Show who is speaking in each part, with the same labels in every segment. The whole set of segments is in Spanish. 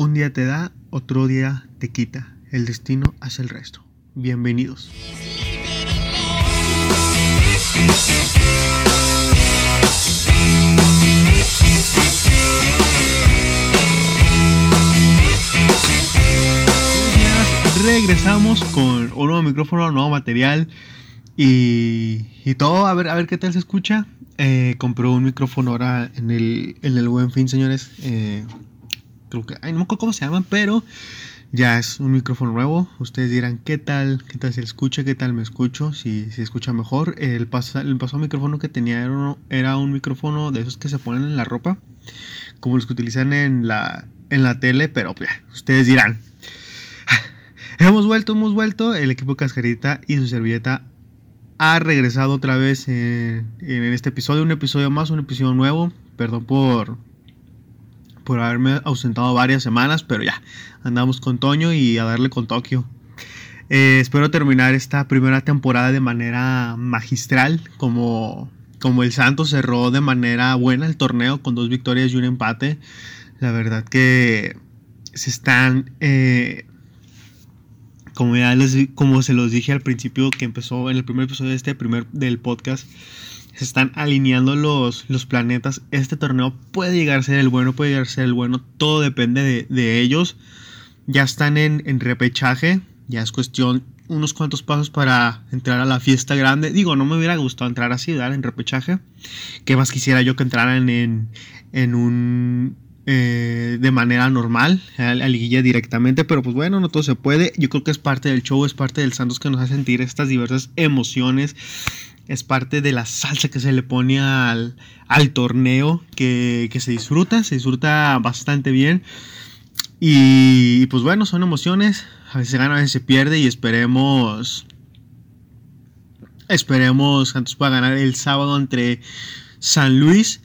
Speaker 1: Un día te da, otro día te quita. El destino hace el resto. Bienvenidos. Regresamos con un nuevo micrófono, nuevo material y, y todo. A ver, a ver qué tal se escucha. Eh, compró un micrófono ahora en el, en el buen fin, señores. Eh, creo que, ay, no me acuerdo cómo se llaman, pero ya es un micrófono nuevo. Ustedes dirán qué tal, qué tal se escucha, qué tal me escucho, si se escucha mejor. El, pas, el pasado micrófono que tenía era, un micrófono de esos que se ponen en la ropa, como los que utilizan en la, en la tele, pero pues, ustedes dirán. hemos vuelto, hemos vuelto. El equipo Cascarita y su servilleta ha regresado otra vez en este episodio, un episodio más, un episodio nuevo. Perdón por por haberme ausentado varias semanas, pero ya, andamos con Toño y a darle con Tokio. Eh, espero terminar esta primera temporada de manera magistral, como, como el Santos cerró de manera buena el torneo con dos victorias y un empate. La verdad que se están, eh, como ya les, como se los dije al principio que empezó en el primer episodio de este primer del podcast, se están alineando los, los planetas. Este torneo puede llegar a ser el bueno, puede llegar a ser el bueno. Todo depende de, ellos. Ya están en, en, repechaje. Ya es cuestión unos cuantos pasos para entrar a la fiesta grande. Digo, no me hubiera gustado entrar así, dar en repechaje. Que más quisiera yo que entraran en, en un... Eh, de manera normal, a la liguilla directamente, pero pues bueno, no todo se puede. Yo creo que es parte del show, es parte del Santos que nos hace sentir estas diversas emociones es parte de la salsa que se le pone al, torneo que, se disfruta, se disfruta bastante bien. Y, pues bueno, son emociones, a veces se gana, a veces se pierde y esperemos, esperemos Santos pueda ganar el sábado entre San Luis.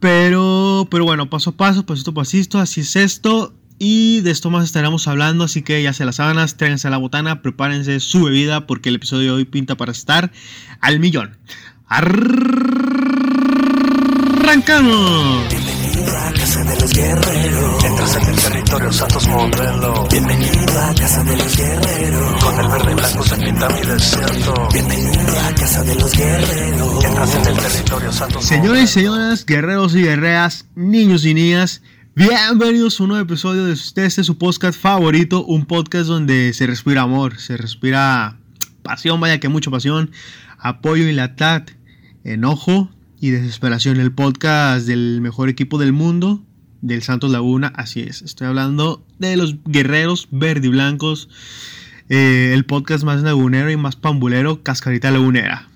Speaker 1: Pero, pero bueno, paso a paso, pasito a pasito, así es esto. Y de esto más estaremos hablando, así que ya se las sábanas, tráiganse a la botana, prepárense su bebida porque el episodio de hoy pinta para estar al millón. ¡Arrancamos!
Speaker 2: Bienvenido a Casa de los Guerreros. Entras en el territorio Santos Modelo. Bienvenido a Casa de los Guerreros. Con el verde blanco se pinta mi desierto. Bienvenido a Casa de los Guerreros. Entras en el territorio Santos
Speaker 1: Señores y señoras, guerreros y guerreras, niños y niñas. Bienvenidos a un nuevo episodio de este, este su podcast favorito, un podcast donde se respira amor, se respira pasión, vaya que mucha pasión, apoyo y lealtad, enojo y desesperación. El podcast del mejor equipo del mundo, del Santos Laguna, así es. Estoy hablando de los guerreros verde y blancos, eh, el podcast más lagunero y más pambulero, Cascarita Lagunera.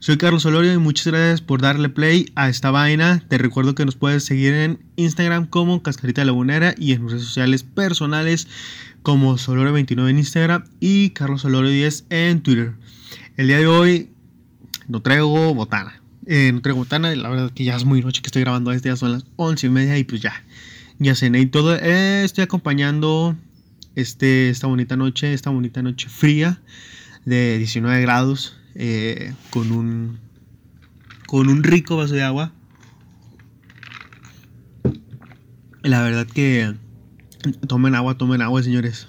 Speaker 1: Soy Carlos Solorio y muchas gracias por darle play a esta vaina. Te recuerdo que nos puedes seguir en Instagram como Cascarita Lagunera y en redes sociales personales como Solorio29 en Instagram y Carlos Solorio10 en Twitter. El día de hoy no traigo botana. Eh, no traigo botana, la verdad que ya es muy noche que estoy grabando este, ya son las 11 y media y pues ya, ya cené y todo. Eh, estoy acompañando este, esta bonita noche, esta bonita noche fría de 19 grados eh, con un con un rico vaso de agua. La verdad que tomen agua, tomen agua, señores.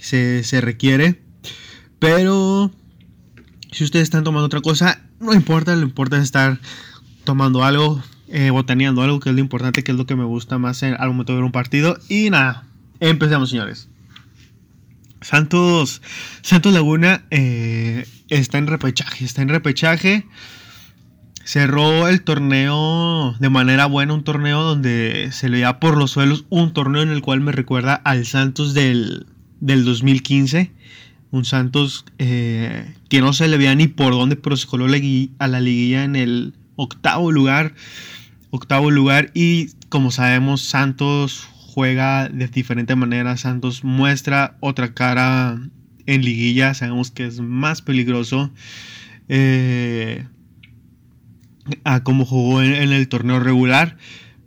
Speaker 1: Se, requiere. Pero si ustedes están tomando otra cosa, no importa, lo importante es estar tomando algo, eh, botaneando algo, que es lo importante, que es lo que me gusta más en, al momento de ver un partido. Y nada, empecemos, señores. Santos, Santos Laguna eh, está en repechaje, está en repechaje. Cerró el torneo de manera buena, un torneo donde se le da por los suelos, un torneo en el cual me recuerda al Santos del, 2015. Un Santos eh, que no se le veía ni por dónde, pero se coló a la liguilla en el octavo lugar. Octavo lugar y como sabemos Santos juega de diferente manera. Santos muestra otra cara en liguilla. Sabemos que es más peligroso eh, a como jugó en, el torneo regular.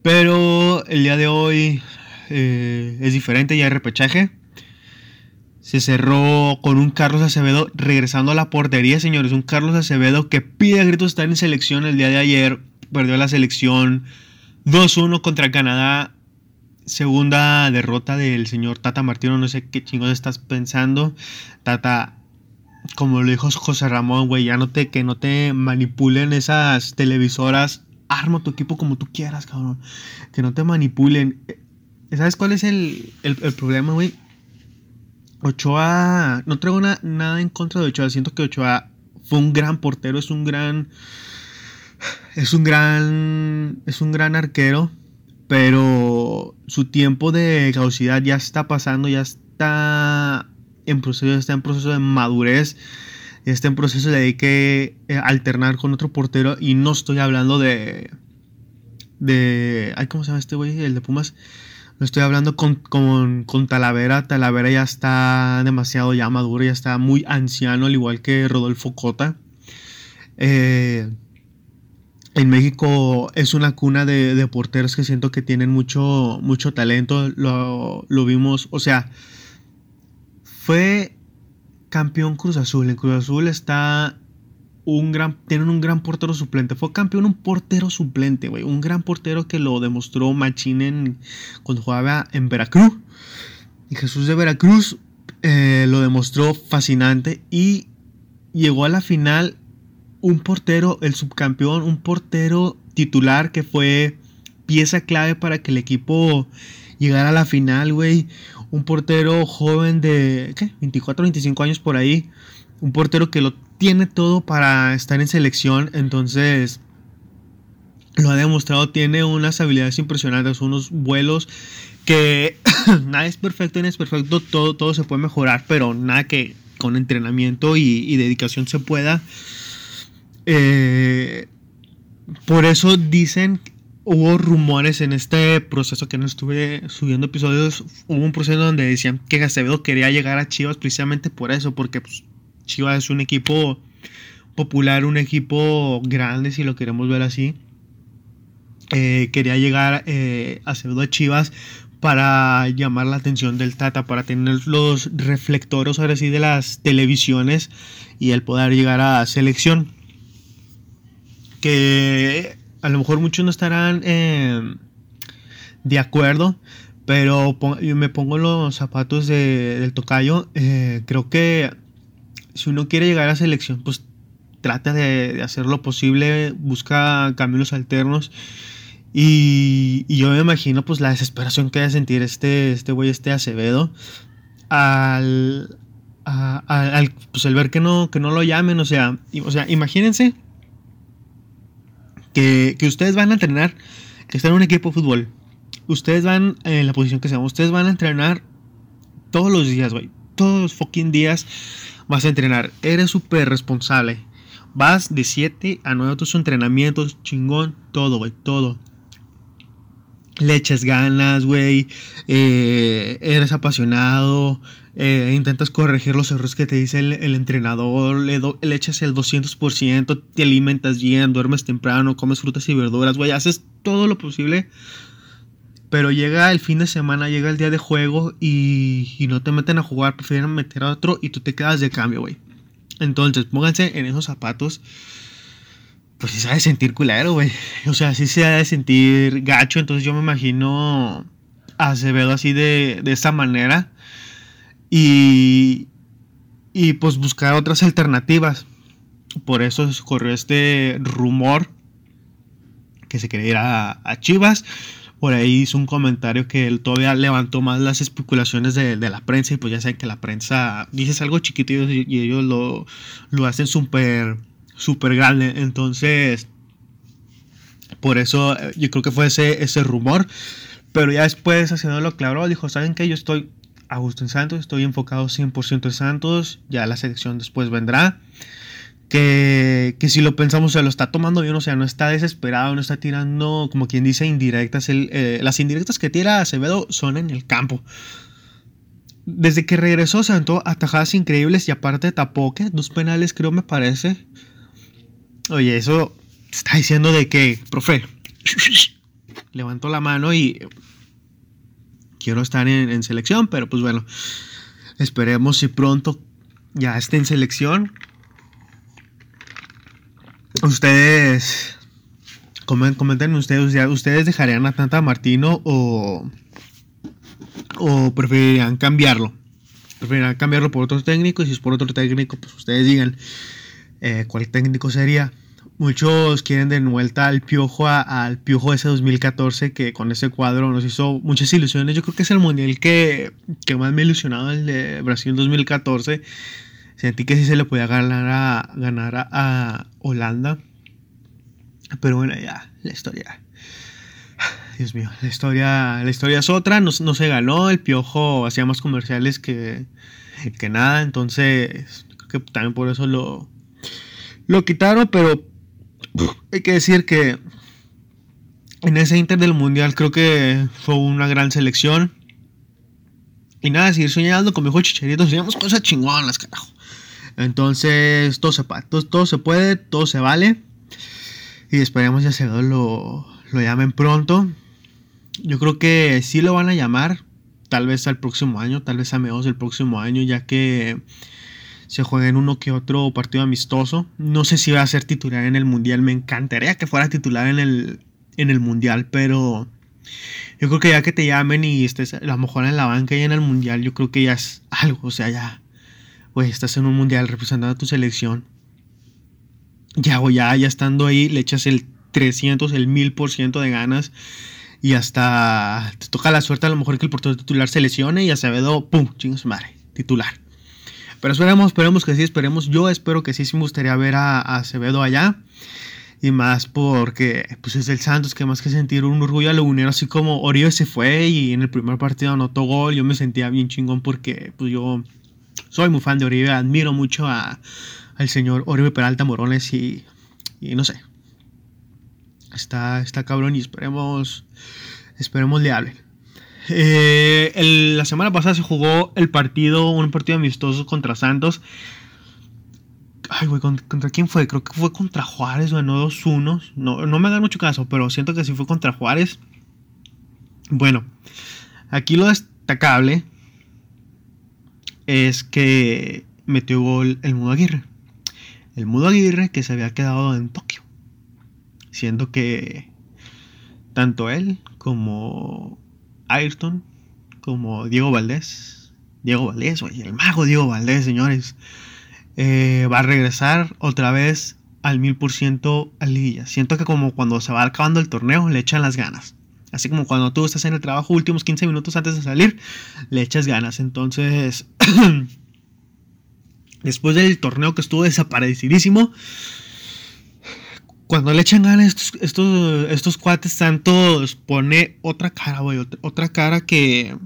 Speaker 1: Pero el día de hoy eh, es diferente, ya hay repechaje. Se cerró con un Carlos Acevedo regresando a la portería, señores. Un Carlos Acevedo que pide a gritos estar en selección el día de ayer. Perdió la selección 2-1 contra Canadá segunda derrota del señor Tata Martino. No sé qué chingos estás pensando. Tata, como lo dijo José Ramón, güey, ya no te, que no te manipulen esas televisoras. Arma tu equipo como tú quieras, cabrón. Que no te manipulen. ¿Sabes cuál es el, el, el problema, güey? Ochoa, no traigo nada en contra de Ochoa. Siento que Ochoa fue un gran portero, es un gran. Es un gran. Es un gran arquero. Pero su tiempo de caducidad ya está pasando, ya está en proceso, está en proceso de madurez. Está en proceso de hay que eh, alternar con otro portero. Y no estoy hablando de. De. Ay, ¿cómo se llama este güey? El de Pumas. No estoy hablando con, con, Talavera. Talavera ya está demasiado ya maduro, ya está muy anciano, al igual que Rodolfo Cota. Eh, en México es una cuna de, porteros que siento que tienen mucho, mucho talento. Lo, lo, vimos, o sea, fue campeón Cruz Azul. En Cruz Azul está un gran, tienen un gran portero suplente. Fue campeón un portero suplente, güey. Un gran portero que lo demostró Machín cuando jugaba en Veracruz. Y Jesús de Veracruz eh, lo demostró fascinante. Y llegó a la final un portero, el subcampeón, un portero titular que fue pieza clave para que el equipo llegara a la final, güey. Un portero joven de, ¿qué? 24, 25 años por ahí. Un portero que lo tiene todo para estar en selección, entonces lo ha demostrado, tiene unas habilidades impresionantes, unos vuelos que nada es perfecto, ni es perfecto, todo, todo se puede mejorar, pero nada que con entrenamiento y, dedicación se pueda. Eh, por eso dicen, hubo rumores en este proceso que no estuve subiendo episodios, hubo un proceso donde decían que Acevedo quería llegar a Chivas precisamente por eso, porque pues, Chivas es un equipo popular, un equipo grande, si lo queremos ver así. Eh, quería llegar eh, a Chivas para llamar la atención del Tata, para tener los reflectores ahora sí de las televisiones y el poder llegar a selección. Que a lo mejor muchos no estarán eh, de acuerdo, pero yo me pongo los zapatos del tocayo. creo que si uno quiere llegar a selección, pues trata de, hacer lo posible, busca caminos alternos. Y, yo me imagino pues la desesperación que debe sentir este, este güey, este Acevedo, al, al, pues, el ver que no, que no lo llamen, o sea, o sea imagínense que, que, ustedes van a entrenar, que están en un equipo de fútbol, ustedes van en la posición que sean, ustedes van a entrenar todos los días, güey, todos los fucking días vas a entrenar. Eres súper responsable. Vas de 7 a 9 tus entrenamientos, chingón, todo, güey, todo. Le echas ganas, güey. Eh, eres apasionado. Eh, intentas corregir los errores que te dice el, entrenador. Le, le, echas el 200%. Te alimentas bien, duermes temprano, comes frutas y verduras, güey. Haces todo lo posible pero llega el fin de semana, llega el día de juego y, no te meten a jugar, prefieren meter a otro y tú te quedas de cambio, güey. Entonces, pónganse en esos zapatos. Pues sí se ha de sentir culero, güey. O sea, sí se ha de sentir gacho. Entonces yo me imagino a Acevedo así de, de esa manera. Y, y pues buscar otras alternativas. Por eso corrió este rumor que se quería ir a, Chivas. Por ahí hizo un comentario que él todavía levantó más las especulaciones de, la prensa y pues ya saben que la prensa dices algo chiquito y, ellos lo, lo hacen súper súper grande. Entonces por eso eh, yo creo que fue ese, ese rumor. Pero ya después haciéndolo claro dijo saben que yo estoy a gusto en Santos estoy enfocado 100% en Santos ya la selección después vendrá que, si lo pensamos, se lo está tomando bien, o sea, no está desesperado, no está tirando, como quien dice, indirectas. Eh, las indirectas que tira Acevedo son en el campo. Desde que regresó se aventó atajadas increíbles y aparte tapó, que Dos penales creo me parece. Oye, eso está diciendo de que, profe, levantó la mano y quiero estar en, selección, pero pues bueno, esperemos si pronto ya esté en selección Ustedes, comenten ustedes, ¿ustedes dejarían a Tanta Martino o, ¿O preferirían cambiarlo? Preferirían cambiarlo por otro técnico y si es por otro técnico, pues ustedes digan eh, cuál técnico sería. Muchos quieren de vuelta al Piojo, al Piojo ese 2014 que con ese cuadro nos hizo muchas ilusiones. Yo creo que es el mundial que, que más me ha ilusionado, el de Brasil 2014. Sentí que sí se le podía ganar a, ganar a, Holanda. Pero bueno, ya, la historia. Dios mío, la historia, la historia es otra. No, no se ganó. El Piojo hacía más comerciales que, que nada. Entonces, creo que también por eso lo, lo quitaron. Pero hay que decir que en ese Inter del Mundial creo que fue una gran selección. Y nada, seguir soñando con mi hijo Chicharito. Teníamos cosas chingonas, carajo. Entonces, todo se, todo, todo se puede, todo se vale. Y esperemos ya se lo, lo llamen pronto. Yo creo que sí lo van a llamar. Tal vez al próximo año, tal vez a mediados del próximo año, ya que se juega en uno que otro partido amistoso. No sé si va a ser titular en el Mundial. Me encantaría que fuera titular en el, en el Mundial, pero yo creo que ya que te llamen y estés a lo mejor en la banca y en el Mundial, yo creo que ya es algo. O sea, ya, güey, estás en un Mundial representando a tu selección. Ya, güey, ya, ya estando ahí, le echas el 300, el 1000% de ganas. Y hasta te toca la suerte a lo mejor que el portero titular se lesione y Acevedo, pum, chingos madre, titular. Pero esperemos, esperemos que sí, esperemos. Yo espero que sí, sí me gustaría ver a, Acevedo allá. Y más porque pues es el Santos, que más que sentir un orgullo a lo así como Oribe se fue y en el primer partido anotó gol, yo me sentía bien chingón porque pues yo soy muy fan de Oribe, admiro mucho a, al señor Oribe Peralta Morones y, y no sé. Está, está cabrón y esperemos, esperemos le hablen. Eh, la semana pasada se jugó el partido, un partido amistoso contra Santos. Ay, güey, ¿contra, quién fue? Creo que fue contra Juárez, ganó 2-1. No, no me hagan mucho caso, pero siento que sí fue contra Juárez. Bueno, aquí lo destacable es que metió gol el Mudo Aguirre. El Mudo Aguirre que se había quedado en Tokio. Siendo que tanto él como Ayrton, como Diego Valdés. Diego Valdés, oye, el mago Diego Valdés, señores. Eh, va a regresar otra vez al mil por ciento a Liguilla. Siento que como cuando se va acabando el torneo, le echan las ganas. Así como cuando tú estás en el trabajo últimos 15 minutos antes de salir, le echas ganas. Entonces, después del torneo que estuvo desaparecidísimo, cuando le echan ganas estos, estos, estos cuates santos, pone otra cara, güey. Otra, cara que,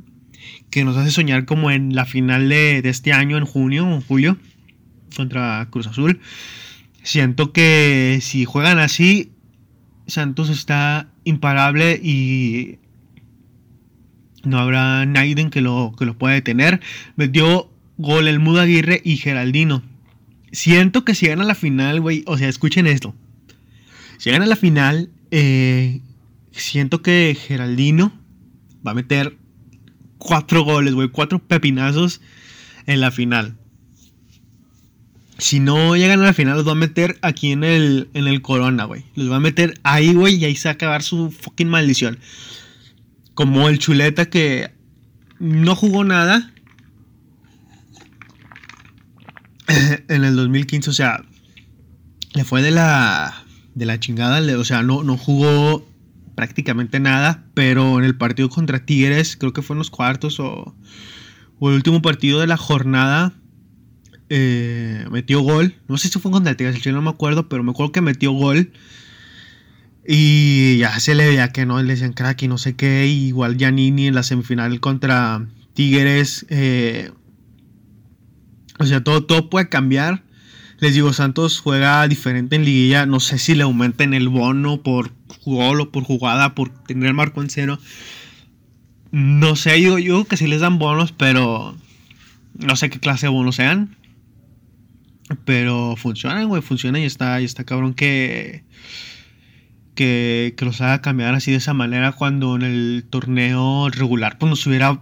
Speaker 1: que nos hace soñar como en la final de, este año, en junio o julio, contra Cruz Azul. Siento que si juegan así, Santos está imparable y no habrá nadie que lo, que lo pueda detener. Metió gol el Mudo Aguirre y Geraldino. Siento que si gana la final, güey, o sea, escuchen esto. Si gana la final, eh, siento que Geraldino va a meter cuatro goles, güey, cuatro pepinazos en la final. Si no llegan a la final, los va a meter aquí en el, en el Corona, güey. Los va a meter ahí, güey, y ahí se va a acabar su fucking maldición. Como el chuleta que no jugó nada en el 2015, o sea, le fue de la de la chingada. O sea, no, no jugó prácticamente nada. Pero en el partido contra Tigres, creo que fue en los cuartos o, o el último partido de la jornada, eh, metió gol. No sé si fue contra Tigres, no me acuerdo, pero me acuerdo que metió gol. Y ya se le veía que no, le decían crack y no sé qué. igual Giannini en la semifinal contra Tigres. Eh, o sea, todo, todo puede cambiar. Les digo, Santos juega diferente en liguilla. No sé si le aumenten el bono por gol o por jugada, por tener el marco en cero. No sé, yo, yo que sí les dan bonos, pero no sé qué clase de bonos sean. Pero funcionan, güey, funcionan y está, y está cabrón que, que, que los haga cambiar así de esa manera cuando en el torneo regular pues nos hubiera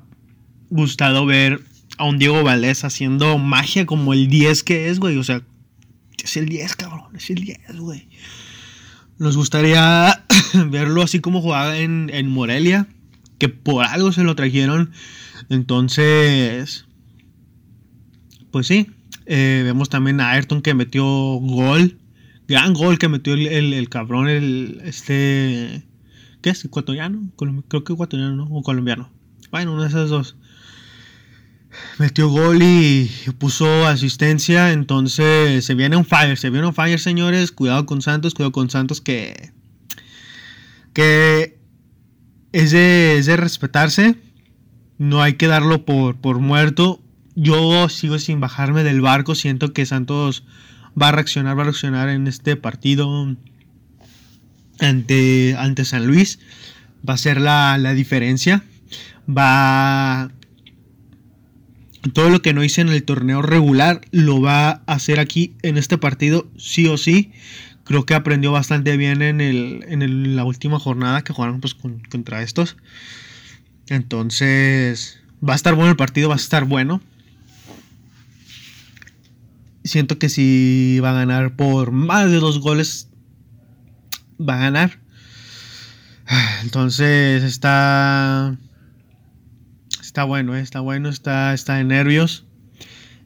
Speaker 1: gustado ver a un Diego Valdés haciendo magia como el 10 que es, güey. O sea, es el 10, cabrón. Es el 10, güey. Nos gustaría verlo así como jugaba en, Morelia. que por algo se lo trajeron. Entonces, pues sí, eh, vemos también a Ayrton que metió gol. Gran gol que metió el, cabrón, el este... ¿Qué es? ¿Ecuatoriano? Creo que ecuatoriano, ¿no? O colombiano. Bueno, uno de esos dos. Metió gol y puso asistencia. Entonces se viene un fire. Se viene un fire, señores. Cuidado con Santos. Cuidado con Santos que... Que es de, es de respetarse. No hay que darlo por, por muerto yo sigo sin bajarme del barco. Siento que Santos va a reaccionar, va a reaccionar en este partido ante, ante San Luis. Va a ser la, diferencia. Va. Todo lo que no hice en el torneo regular lo va a hacer aquí en este partido, sí o sí. Creo que aprendió bastante bien en, el, en la última jornada que jugaron pues, contra estos. Entonces, va a estar bueno el partido, va a estar bueno siento que si va a ganar por más de dos goles, va a ganar. Entonces está. Está bueno, eh, está bueno, está, está de nervios.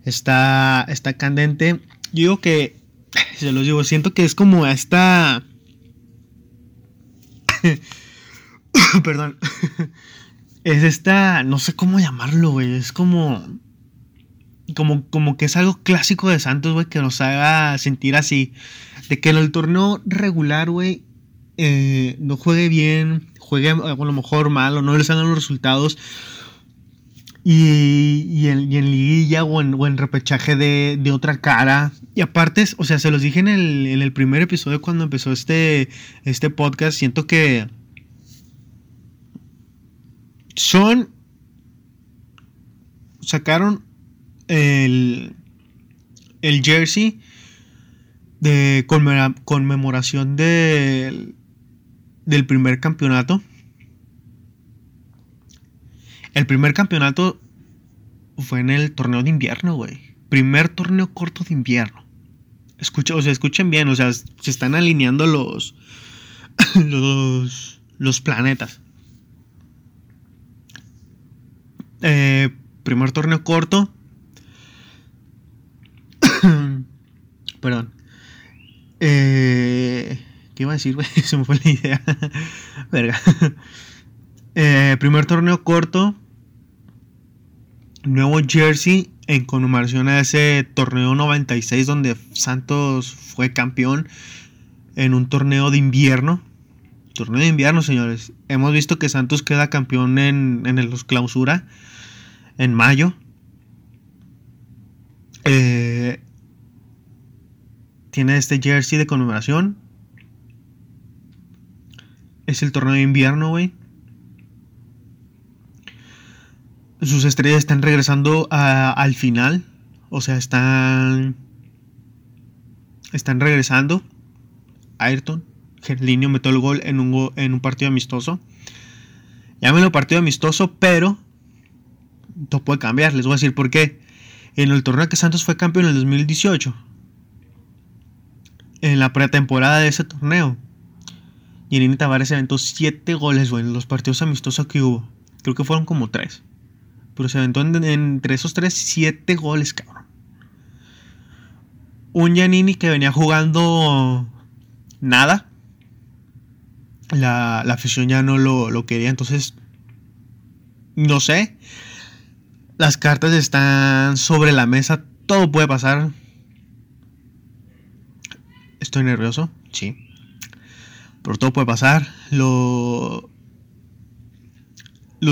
Speaker 1: Está, está candente. Yo digo que. Se los digo, siento que es como esta. Perdón. es esta. No sé cómo llamarlo, güey. Es como como, como que es algo clásico de Santos, güey, que nos haga sentir así. De que en el torneo regular, güey, eh, no juegue bien, juegue a lo mejor mal o no les hagan los resultados. Y, en, liguilla o en, repechaje de, otra cara. Y aparte, o sea, se los dije en el, en el primer episodio cuando empezó este, este podcast. Siento que son. Sacaron el, el jersey de conmemoración del, del primer campeonato. El primer campeonato fue en el torneo de invierno, güey. Primer torneo corto de invierno. Escucha, o sea, escuchen bien, o sea, se están alineando los, los, los planetas. Eh, primer torneo corto Perdón. Eh, ¿Qué iba a decir, Se me fue la idea. Verga. Eh, primer torneo corto. Nuevo Jersey en conmemoración a ese torneo 96 donde Santos fue campeón en un torneo de invierno. Torneo de invierno, señores. Hemos visto que Santos queda campeón en, en los clausura en mayo. Eh, tiene este jersey de conmemoración. Es el torneo de invierno, güey. Sus estrellas están regresando al final. O sea, están. Están regresando. Ayrton. Gerlinho metió el gol en un, en un partido amistoso. Llámenlo partido amistoso, pero. Todo puede cambiar. Les voy a decir por qué. En el torneo que Santos fue campeón en el 2018 en la pretemporada de ese torneo. Yenini Tavares aventó 7 goles, güey, en los partidos amistosos que hubo. Creo que fueron como 3. Pero se aventó entre esos 3, 7 goles, cabrón. Un Yanini que venía jugando nada. La, afición ya no lo, lo quería, entonces. No sé. Las cartas están sobre la mesa. Todo puede pasar. Estoy nervioso, sí. Pero todo puede pasar. Los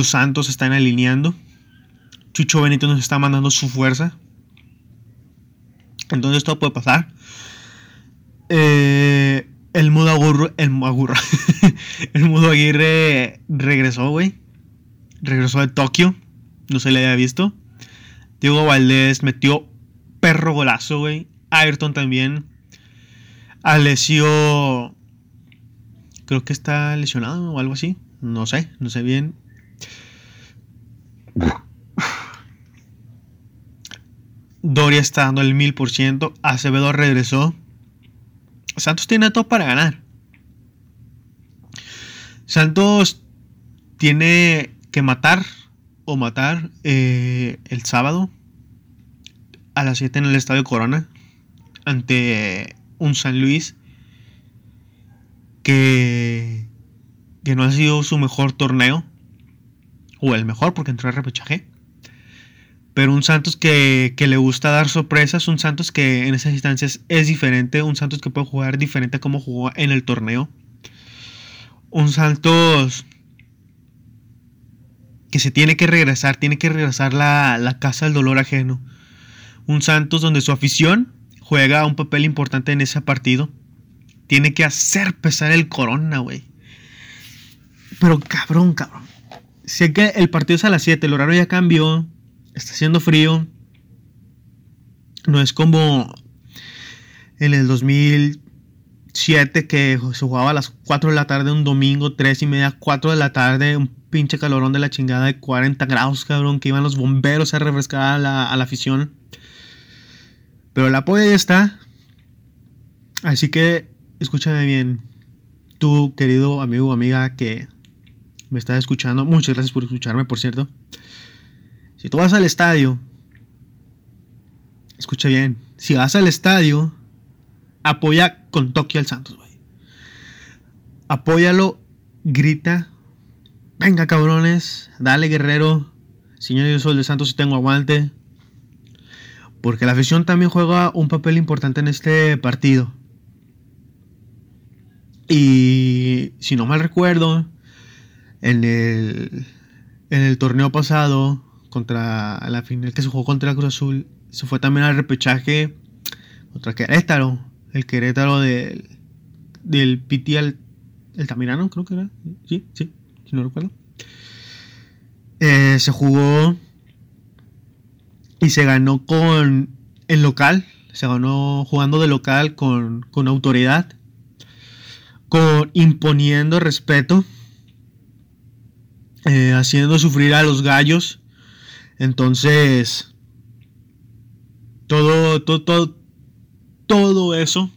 Speaker 1: Santos están alineando. Chucho Benito nos está mandando su fuerza. Entonces todo puede pasar. Eh, el Mudo Agurro, el Agurro, el Mudo Aguirre regresó, güey. Regresó de Tokio. No se le había visto. Diego Valdés metió perro golazo, güey. Ayrton también. Alessio. Creo que está lesionado o algo así. No sé, no sé bien. Doria está dando el mil por ciento. Acevedo regresó. Santos tiene todo para ganar. Santos tiene que matar o matar eh, el sábado a las 7 en el Estadio Corona ante un San Luis que, que no ha sido su mejor torneo o el mejor porque entró a repechaje pero un Santos que, que, le gusta dar sorpresas, un Santos que en esas instancias es diferente, un Santos que puede jugar diferente a como jugó en el torneo. Un Santos que se tiene que regresar, tiene que regresar la, la casa del dolor ajeno. Un Santos donde su afición juega un papel importante en ese partido. Tiene que hacer pesar el corona, güey. Pero cabrón, cabrón. Sé que el partido es a las 7, el horario ya cambió está haciendo frío. No es como en el 2007 que se jugaba a las 4 de la tarde un domingo, 3 y media, 4 de la tarde, un pinche calorón de la chingada de 40 grados, cabrón, que iban los bomberos a refrescar a la, a la afición. Pero el apoyo ya está. Así que escúchame bien. Tú, querido amigo o amiga que me estás escuchando, muchas gracias por escucharme, por cierto. Si tú vas al estadio, escucha bien, si vas al estadio, apoya con toque al Santos, güey. Apóyalo, grita, venga cabrones, dale guerrero, señor yo soy el de Santos y tengo aguante. Porque la afición también juega un papel importante en este partido. Y si no mal recuerdo, en el, en el torneo pasado, contra la final que se jugó contra Cruz Azul, se fue también al repechaje contra Querétaro, el Querétaro del, del Piti al, el Tamirano, creo que era, sí, sí, si no recuerdo. Eh, se jugó y se ganó con el local, se ganó jugando de local con, con autoridad, con imponiendo respeto, eh, haciendo sufrir a los gallos entonces, todo, todo, todo, todo eso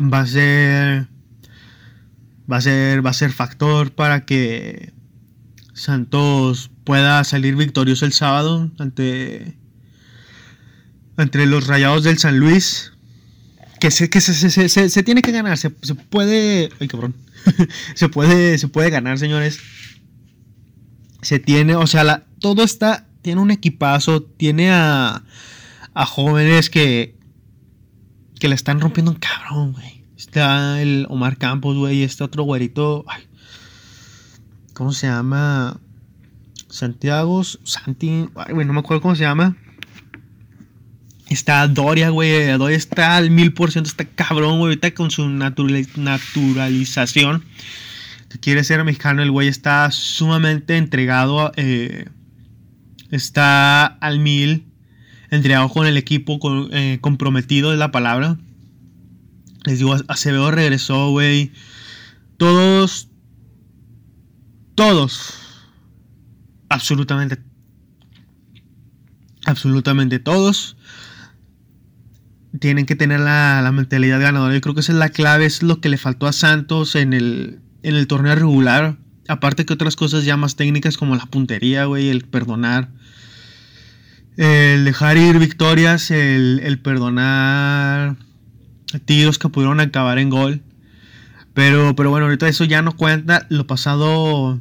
Speaker 1: va a ser va a ser va a ser factor para que Santos pueda salir victorioso el sábado ante entre los Rayados del San Luis que se que se, se, se, se tiene que ganar se, puede ay cabrón se puede se puede ganar señores se tiene, o sea, todo está, tiene un equipazo, tiene a, a jóvenes que, que le están rompiendo un cabrón, güey. Está el Omar Campos, güey, este otro güerito, ay, ¿cómo se llama? Santiago, Santi, güey, no me acuerdo cómo se llama. Está Doria, güey. Doria está al mil por ciento. Está cabrón, güey. Ahorita con su naturalización quiere ser mexicano, el güey está sumamente entregado, eh, está al mil, entregado con el equipo, eh, comprometido es la palabra. Les digo, Acevedo regresó, güey. Todos, todos, absolutamente, absolutamente todos tienen que tener la, la mentalidad ganadora. Yo creo que esa es la clave, es lo que le faltó a Santos en el, en el torneo regular. Aparte que otras cosas ya más técnicas como la puntería, güey, el perdonar. El dejar ir victorias, el, perdonar tiros que pudieron acabar en gol. Pero, pero bueno, ahorita eso ya no cuenta. Lo pasado,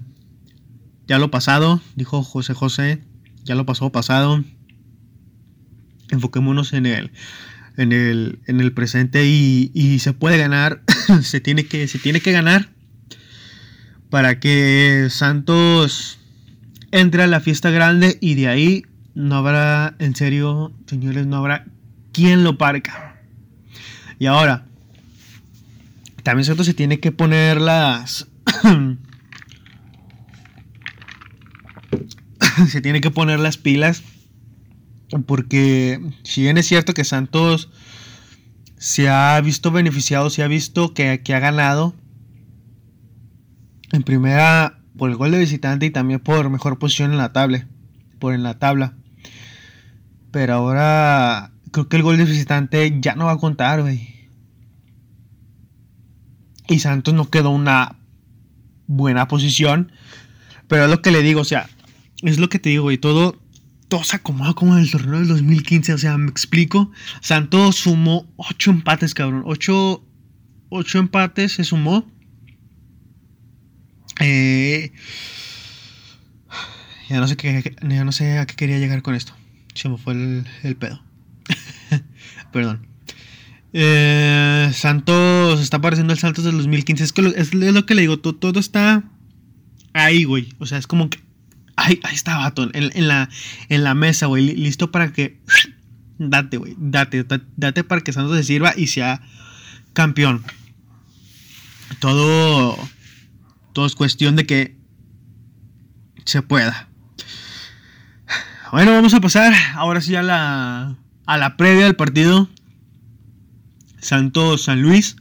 Speaker 1: ya lo pasado, dijo José José. Ya lo pasó pasado. Enfoquémonos en el, en el, en el presente y, y se puede ganar. se, tiene que, se tiene que ganar para que Santos entre a la fiesta grande y de ahí no habrá, en serio, señores, no habrá quien lo parca. Y ahora, también Santos se tiene que poner las... se tiene que poner las pilas porque si bien es cierto que Santos se ha visto beneficiado, se ha visto que, que ha ganado, en primera, por el gol de visitante y también por mejor posición en la tabla. Por en la tabla. Pero ahora creo que el gol de visitante ya no va a contar, güey. Y Santos no quedó una buena posición. Pero es lo que le digo, o sea, es lo que te digo, güey. Todo, todo se acomoda como en el torneo del 2015. O sea, me explico. Santos sumó 8 empates, cabrón. 8, 8 empates se sumó. Eh, ya no sé qué, ya no sé a qué quería llegar con esto. Se me fue el, pedo. Perdón. Eh, Santos está apareciendo el Santos del 2015. Es, que lo, es, lo que le digo, todo, todo, está ahí, güey. O sea, es como que. Ahí, ahí está, vato. En, en, la, en la mesa, güey. Listo para que. Date, güey. Date, date para que Santos se sirva y sea campeón. Todo. Todo es cuestión de que se pueda. Bueno, vamos a pasar ahora sí a la, a la previa del partido. Santos San Luis.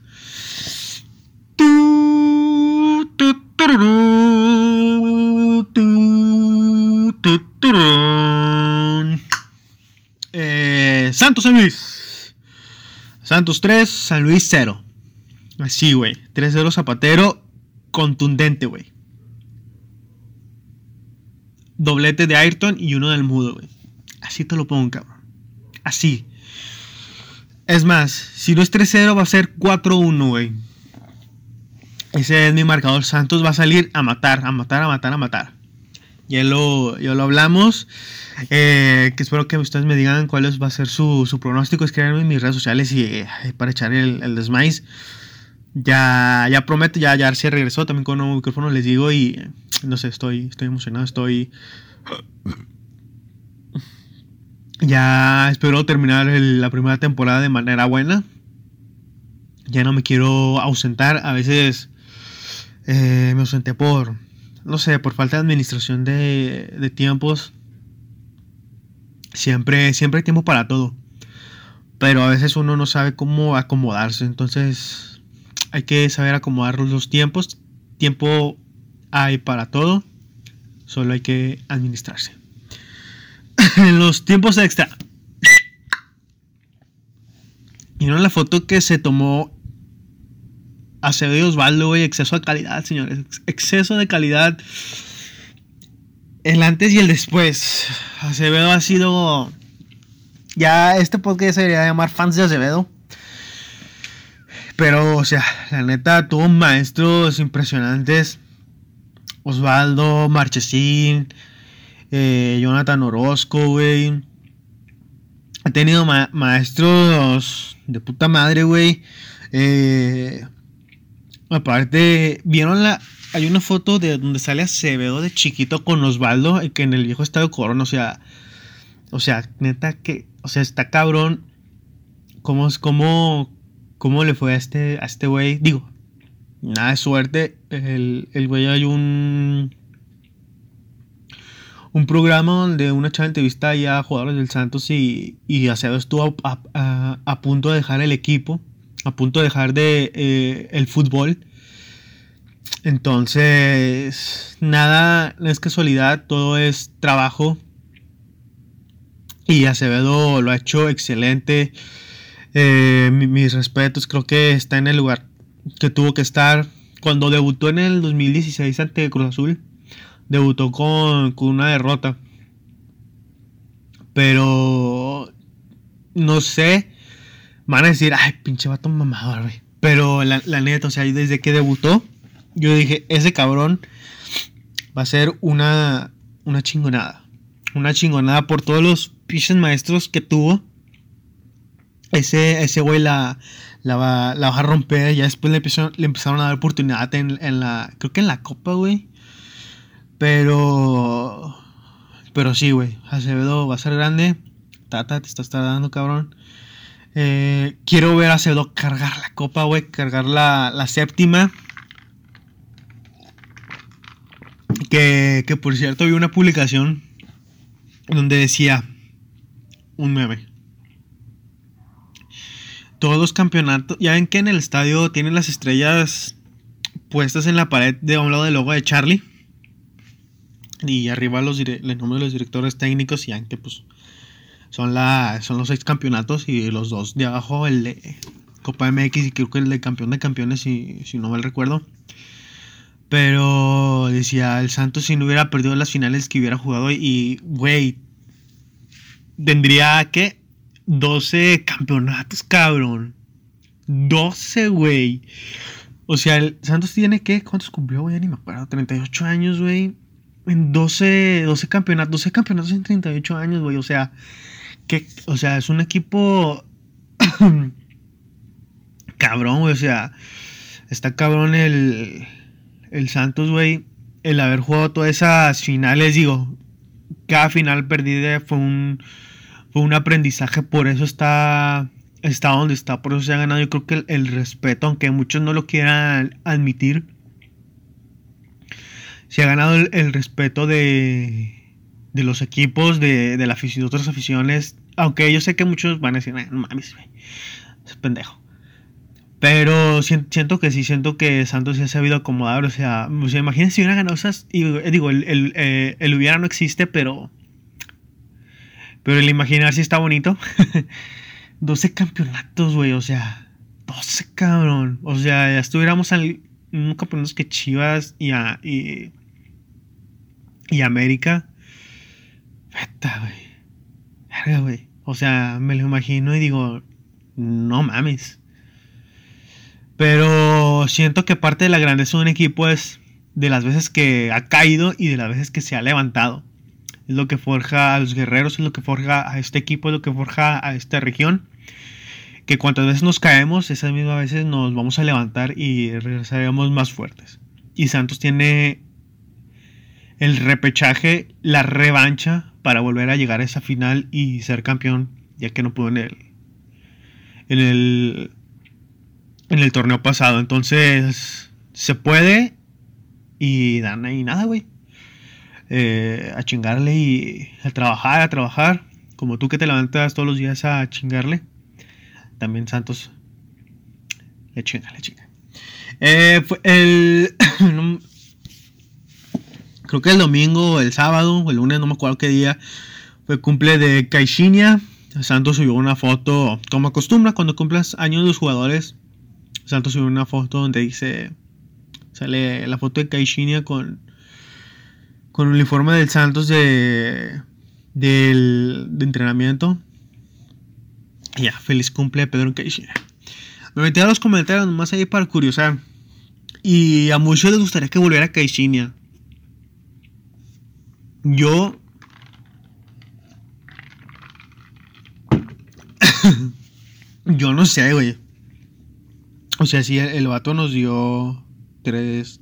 Speaker 1: Eh, Santos San Luis. Santos 3, San Luis 0. Así, güey. 3-0 Zapatero. Contundente, güey. Doblete de Ayrton y uno del Mudo, güey. Así te lo pongo, cabrón. Así. Es más, si no es 3-0 va a ser 4-1, güey. Ese es mi marcador. Santos va a salir a matar, a matar, a matar, a matar. Ya lo, lo hablamos. Eh, que espero que ustedes me digan cuál va a ser su, su pronóstico. Escríbanme en mis redes sociales y eh, para echar el, el. Ya, ya prometo, ya, ya se regresó también con un nuevo micrófono, les digo, y no sé, estoy, estoy emocionado, estoy ya espero terminar la primera temporada de manera buena. Ya no me quiero ausentar. A veces eh, me ausenté por, no sé, por falta de administración de, de tiempos. Siempre, siempre hay tiempo para todo. Pero a veces uno no sabe cómo acomodarse. Entonces hay que saber acomodar los tiempos. Tiempo hay para todo. Solo hay que administrarse. los tiempos extra. No la foto que se tomó Acevedo y Osvaldo, güey. Exceso de calidad, señores. Exceso de calidad. El antes y el después. Acevedo ha sido. Ya este podcast debería llamar Fans de Acevedo. Pero, o sea, la neta, tuvo maestros impresionantes. Osvaldo, Marchesín, eh, Jonathan Orozco, güey. Ha tenido ma maestros de puta madre, güey. Eh, aparte, ¿vieron la...? Hay una foto de donde sale Acevedo de chiquito con Osvaldo, que en el viejo estado Corona, o sea... O sea, neta que... O sea, está cabrón. ¿Cómo, cómo, cómo le fue a este a este güey? Digo, nada de suerte. El, el güey hay un un programa donde una chava entrevista ya a jugadores del Santos y, y Acevedo estuvo a, a, a, punto de dejar el equipo, a punto de dejar de eh, el fútbol. Entonces, nada es casualidad, todo es trabajo. Y Acevedo lo ha hecho excelente. Eh, mis respetos, creo que está en el lugar que tuvo que estar. Cuando debutó en el 2016 ante Cruz Azul, debutó con, con una derrota. Pero no sé. Van a decir, ay, pinche vato mamador. Pero la, la, neta, o sea, desde que debutó, yo dije, ese cabrón va a ser una, una chingonada. Una chingonada por todos los pinches maestros que tuvo. Ese, ese güey la, la, va, a romper. Ya después le, empezó, le empezaron a dar oportunidad en, en la. Creo que en la copa, güey. Pero. Pero sí, güey. Acevedo va a ser grande. Tata, te estás tardando, cabrón. Eh, quiero ver a Acevedo cargar la copa, güey. Cargar la, la séptima. Que, que por cierto vi una publicación donde decía un meme. Todos los campeonatos, ya ven que en el estadio tienen las estrellas puestas en la pared de un lado del logo de Charlie. Y arriba los, el nombre de los directores técnicos y aunque pues son, la, son los seis campeonatos y los dos de abajo, el de Copa MX y creo que el de campeón de campeones, si, si no mal recuerdo. Pero decía, el Santos si no hubiera perdido las finales que hubiera jugado y, güey, tendría que 12 campeonatos, cabrón. 12, güey. O sea, el Santos tiene que, ¿cuántos cumplió, güey? Ni me acuerdo, 38 años, güey. En 12, 12 campeonatos, 12 campeonatos en 38 años, güey. O sea, que, o sea, es un equipo cabrón, güey. O sea, está cabrón el, el Santos, güey. El haber jugado todas esas finales, digo, cada final perdida fue un, un aprendizaje. Por eso está, está donde está. Por eso se ha ganado, yo creo que el, respeto, aunque muchos no lo quieran admitir. Se ha ganado el, respeto de, de los equipos, de, de, otras aficiones. Aunque yo sé que muchos van a decir, no mames, es pendejo. Pero siento que sí, siento que Santos se ha sabido acomodar. O sea, imagínense si hubiera ganado esas. Y, digo, el, el, eh, el, hubiera no existe, pero. Pero el imaginar sí está bonito. 12 campeonatos, güey. O sea, 12, cabrón. O sea, ya estuviéramos en un campeonato que Chivas y, y, y América. Veta, güey. güey. O sea, me lo imagino y digo, no mames. Pero siento que parte de la grandeza de un equipo es de las veces que ha caído y de las veces que se ha levantado. Es lo que forja a los guerreros, es lo que forja a este equipo, es lo que forja a esta región. Que cuantas veces nos caemos, esas mismas veces nos vamos a levantar y regresaremos más fuertes. Y Santos tiene el repechaje, la revancha para volver a llegar a esa final y ser campeón, ya que no pudo en el, en el en el torneo pasado. Entonces, se puede. Y dan ahí nada, güey. Eh, a chingarle y a trabajar, a trabajar. Como tú que te levantas todos los días a chingarle. También Santos le chinga, le chinga. Eh, el. creo que el domingo, el sábado, el lunes, no me acuerdo qué día. Fue cumple de Caixinha. Santos subió una foto, como acostumbra, cuando cumplas años los jugadores Santos subió una foto donde dice. Sale la foto de Caixinha con. Con el uniforme del Santos de. Del, de entrenamiento. ya, feliz cumple Pedro Caixinha. Me metí a los comentarios nomás ahí para curiosar. Y a muchos les gustaría que volviera Caixinha. Yo. Yo no sé, güey. O sea, sí, el, vato nos dio tres,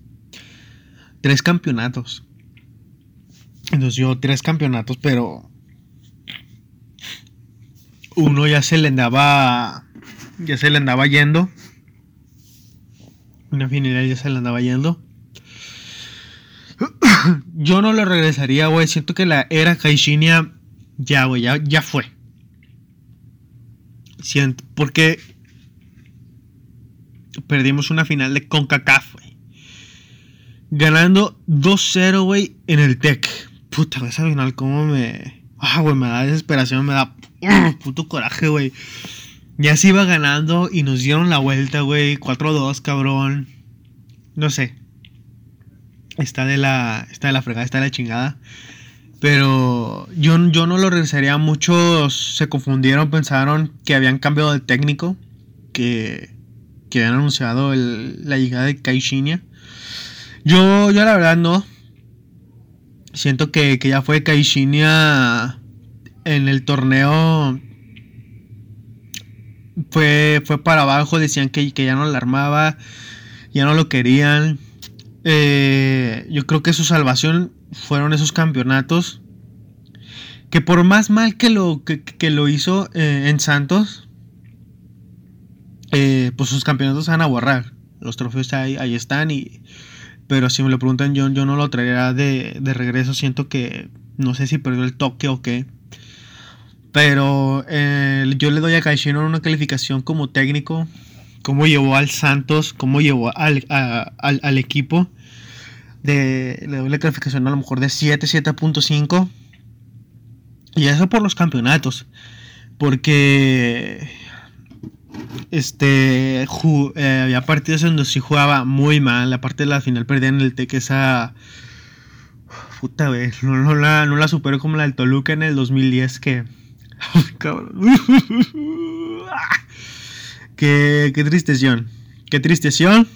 Speaker 1: tres campeonatos. Dio tres campeonatos, pero uno ya se le andaba, ya se le andaba yendo. Una final ya se le andaba yendo. Yo no lo regresaría, güey. Siento que la era Caixinha ya, güey, ya, ya fue. Siento, porque perdimos una final de CONCACAF, güey. Ganando 2-0, güey, en el TEC. Puta, esa final, cómo me. Ah, güey, me da desesperación, me da. puto coraje, güey. Ya se iba ganando y nos dieron la vuelta, güey. 4-2, cabrón. No sé. Está de la. Está de la fregada, está de la chingada. Pero yo, yo no lo regresaría. Muchos se confundieron, pensaron que habían cambiado de técnico. Que que habían anunciado la llegada de Caixinha. Yo, yo la verdad no. Siento que, ya fue Caixinha en el torneo. Fue, fue para abajo, decían que, ya no la armaba, ya no lo querían. Eh, yo creo que su salvación fueron esos campeonatos. Que por más mal que lo, que, lo hizo eh, en Santos, eh, pues sus campeonatos se van a borrar. Los trofeos ahí, ahí están y... Pero si me lo preguntan yo, yo no lo traería de, regreso. Siento que no sé si perdió el toque o qué. Pero eh, yo le doy a Caixino una calificación como técnico. Cómo llevó al Santos, cómo llevó al, al, equipo. De, le doy la calificación a lo mejor de 7, 7.5. Y eso por los campeonatos. Porque Este, eh, había partidos en los sí jugaba muy mal. La parte de la final perdían el TEC esa... Puta, güey. No, la, no la superó como la del Toluca en el 2010 que... Cabrón. qué, qué tristeción. Qué tristeción.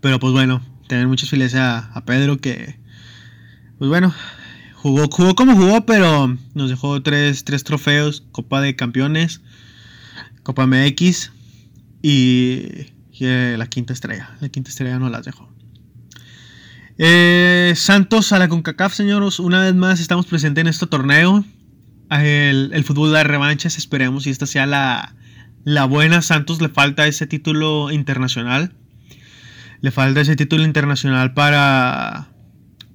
Speaker 1: Pero pues bueno, tener muchas felicidades a, a Pedro que... Pues bueno, Jugó, jugó como jugó, pero nos dejó tres, tres trofeos, Copa de Campeones, Copa MX y, la quinta estrella. La quinta estrella no las dejó. Eh, Santos a la CONCACAF, señores. Una vez más estamos presentes en este torneo. El, el fútbol de revanchas, esperemos y esta sea la, la buena. Santos le falta ese título internacional. Le falta ese título internacional para,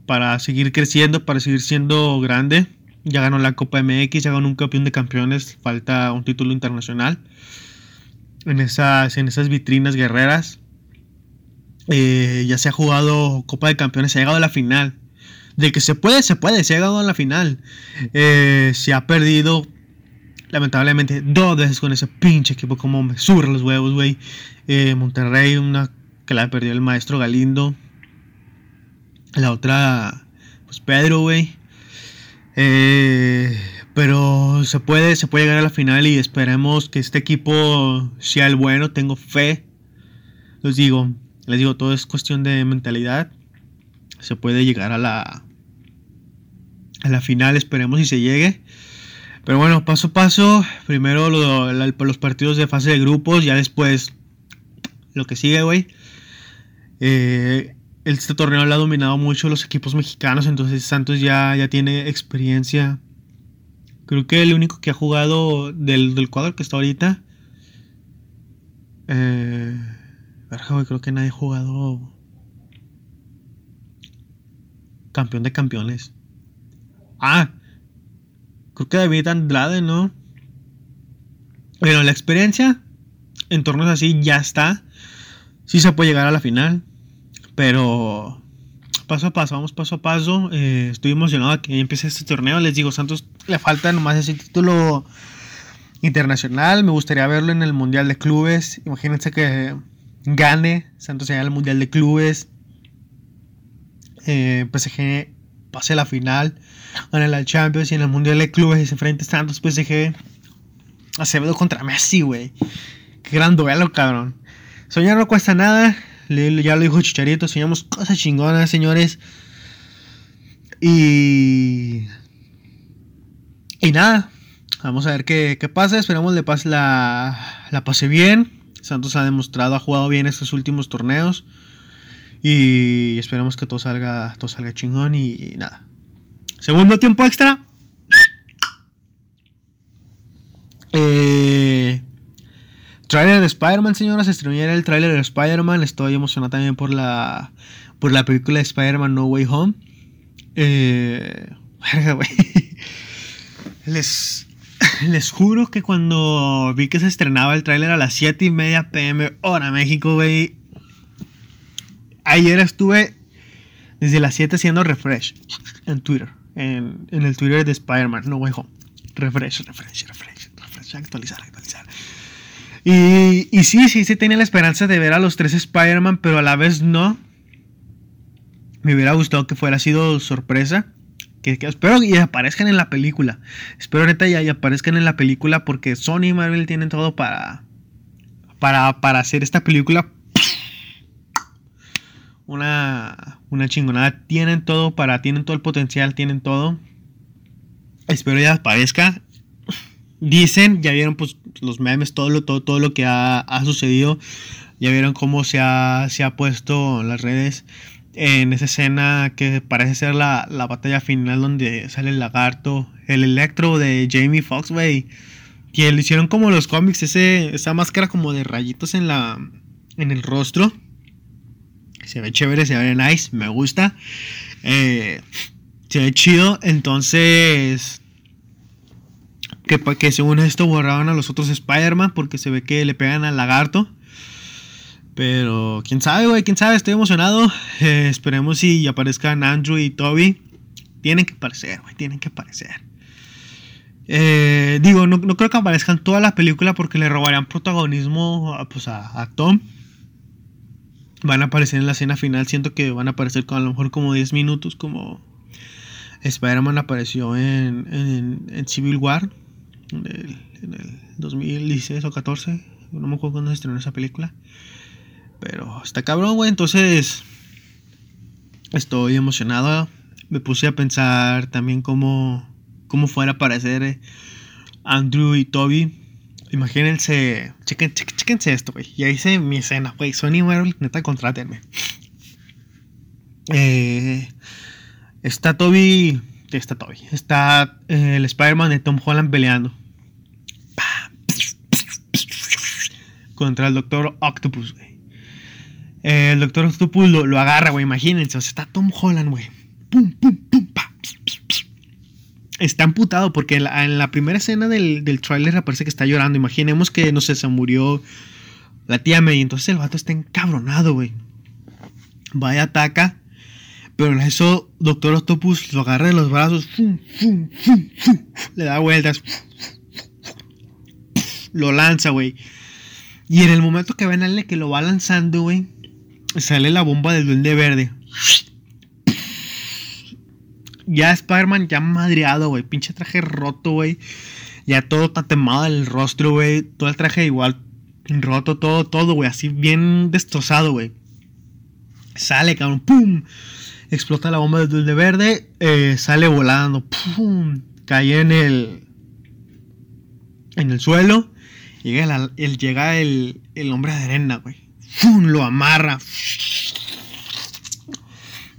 Speaker 1: para seguir creciendo, para seguir siendo grande. Ya ganó la Copa MX, ya ganó un campeón de campeones, falta un título internacional. En esas, en esas vitrinas guerreras. Eh, ya se ha jugado Copa de Campeones, se ha llegado a la final. De que se puede, se puede, se ha llegado a la final. Eh, se ha perdido, lamentablemente, dos veces con ese pinche equipo. Como me surra los huevos, güey. Eh, Monterrey, una que la perdió el maestro Galindo. La otra, pues Pedro, güey. Eh, pero se puede, se puede llegar a la final y esperemos que este equipo sea el bueno. Tengo fe. Les digo, les digo, todo es cuestión de mentalidad. Se puede llegar a la a la final, esperemos y se llegue. Pero bueno, paso a paso. Primero los partidos de fase de grupos, ya después lo que sigue, güey. Eh, este torneo lo ha dominado mucho los equipos mexicanos, entonces Santos ya, ya tiene experiencia. Creo que el único que ha jugado del, cuadro que está ahorita. Eh, creo que nadie ha jugado campeón de campeones. Ah, creo que David Andrade, ¿no? Bueno, la experiencia en torneos así ya está. Sí se puede llegar a la final. Pero paso a paso, vamos paso a paso. Eh, estoy emocionado que empiece este torneo. Les digo, Santos le falta nomás ese título internacional. Me gustaría verlo en el Mundial de Clubes. Imagínense que gane Santos allá el Mundial de Clubes. Eh, PSG pase la final. Gane la Champions y en el Mundial de Clubes y se enfrenta Santos PSG. Acevedo contra Messi, güey. Qué gran duelo, cabrón. Soñar no cuesta nada ya lo dijo Chicharito, soñamos cosas chingonas, señores. Y. Y nada, vamos a ver qué, pasa. Esperamos le pase la, la pase bien. Santos ha demostrado, ha jugado bien estos últimos torneos. Y esperemos que todo salga, todo salga chingón y nada. Segundo tiempo extra. Eh, Trailer de Spider-Man, señoras, estrenó el trailer de Spider-Man. Estoy emocionado también por la, por la película de Spider-Man No Way Home. Eh, les, les juro que cuando vi que se estrenaba el tráiler a las 7 y media pm, hora México, güey. Ayer estuve desde las 7 haciendo refresh en Twitter. En, en el Twitter de Spider-Man No Way Home. Refresh, refresh, refresh, refresh, actualizar, actualizar. Y, sí, sí, sí tenía la esperanza de ver a los tres Spider-Man, pero a la vez no. Me hubiera gustado que fuera sido sorpresa. Que, espero que aparezcan en la película. Espero neta ya, ya aparezcan en la película porque Sony y Marvel tienen todo para, para, para hacer esta película. Una, una chingonada. Tienen todo para, tienen todo el potencial, tienen todo. Espero ya aparezca. Dicen, ya vieron pues los memes, todo lo, todo, todo lo que ha, sucedido. Ya vieron cómo se ha, se ha puesto en las redes en esa escena que parece ser la, batalla final donde sale el lagarto, el electro de Jamie Foxx, güey. Que le hicieron como los cómics, ese, esa máscara como de rayitos en la en el rostro. Se ve chévere, se ve nice, me gusta. Eh, se ve chido, entonces que, según esto borraban a los otros Spider-Man porque se ve que le pegan al lagarto. Pero quién sabe, güey, quién sabe, estoy emocionado. Eh, esperemos si aparezcan Andrew y Toby. Tienen que aparecer, güey, tienen que aparecer. Eh, digo, no, no creo que aparezcan toda la película porque le robarían protagonismo a, pues, a, Tom. Van a aparecer en la escena final. Siento que van a aparecer con a lo mejor como 10 minutos. Como Spider-Man apareció en, en Civil War. En el, en el 2016 o 14. No me acuerdo cuándo se estrenó esa película. Pero está cabrón, güey. Entonces, estoy emocionado. Me puse a pensar también cómo, cómo fuera a aparecer eh, Andrew y Toby. Imagínense, chequen, chequen, chequense esto, güey. Ya hice mi escena, güey. Sony World, neta, contrátenme. Eh, está Toby. Está Toby. Está eh, el Spider-Man de Tom Holland peleando. Contra el Doctor Octopus, güey. El Doctor Octopus lo, lo agarra, güey. Imagínense. O sea, está Tom Holland, güey. Está amputado porque en la, primera escena del, del tráiler parece que está llorando. Imaginemos que, no sé, se murió la tía May. Entonces el vato está encabronado, güey. Vaya, ataca. Pero en eso, Doctor Octopus lo agarra de los brazos. Le da vueltas. Lo lanza, güey. Y en el momento que ven a que lo va lanzando, güey, sale la bomba del duende verde. Ya Spider-Man ya madreado, güey. Pinche traje roto, güey. Ya todo tatemado el rostro, güey. Todo el traje igual roto, todo, todo, güey. Así bien destrozado, güey. Sale, cabrón. ¡Pum! Explota la bomba del duende verde. eh, sale volando. Cae en el. En el suelo. Llega el, llega el, el hombre de arena, güey. Lo amarra.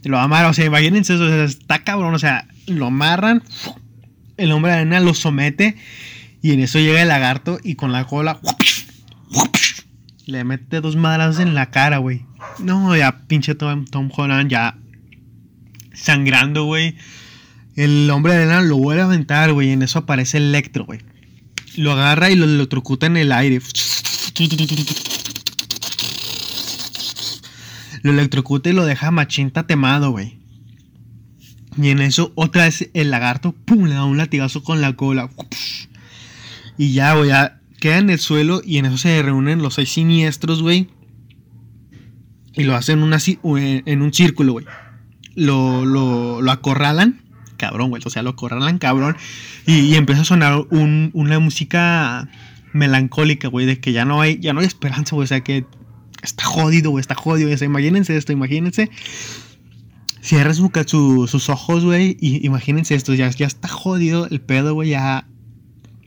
Speaker 1: Lo amarra, o sea, imagínense eso, o está cabrón, o sea, lo amarran, el hombre de arena lo somete y en eso llega el lagarto y con la cola le mete dos madrazos en la cara, güey. No, ya pinche Tom, Tom Holland ya sangrando, güey. El hombre de arena lo vuelve a aventar, güey, en eso aparece Electro, güey. Lo agarra y lo electrocuta en el aire. Lo electrocuta y lo deja machinta temado, güey. Y en eso, otra vez el lagarto, pum, le da un latigazo con la cola. Y ya, güey, ya queda en el suelo y en eso se reúnen los seis siniestros, güey. Y lo hacen en un círculo, güey. Lo, lo, acorralan. Cabrón, güey. O sea, lo acorralan, cabrón. Y, empieza a sonar un- una música melancólica, güey. De que ya no hay, ya no hay esperanza, güey. O sea, que está jodido, güey. Está jodido. O imagínense esto, imagínense. Cierra sus ojos, güey. Y imagínense esto. Ya, ya está jodido el pedo, güey. Ya